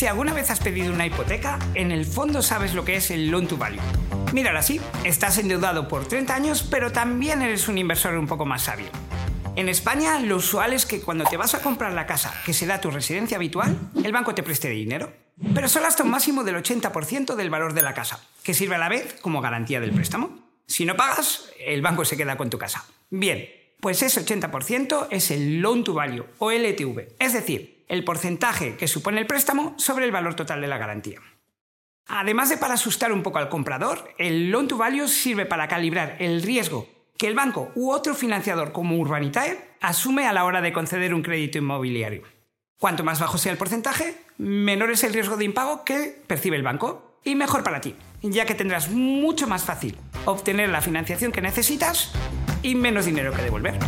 Si alguna vez has pedido una hipoteca, en el fondo sabes lo que es el loan to value. Míralo así, estás endeudado por 30 años, pero también eres un inversor un poco más sabio. En España, lo usual es que cuando te vas a comprar la casa que será tu residencia habitual, el banco te preste dinero, pero solo hasta un máximo del 80% del valor de la casa, que sirve a la vez como garantía del préstamo. Si no pagas, el banco se queda con tu casa. Bien, pues ese 80% es el loan to value o LTV, es decir, el porcentaje que supone el préstamo sobre el valor total de la garantía. Además de para asustar un poco al comprador, el loan to value sirve para calibrar el riesgo que el banco u otro financiador como Urbanitae asume a la hora de conceder un crédito inmobiliario. Cuanto más bajo sea el porcentaje, menor es el riesgo de impago que percibe el banco y mejor para ti, ya que tendrás mucho más fácil obtener la financiación que necesitas y menos dinero que devolver.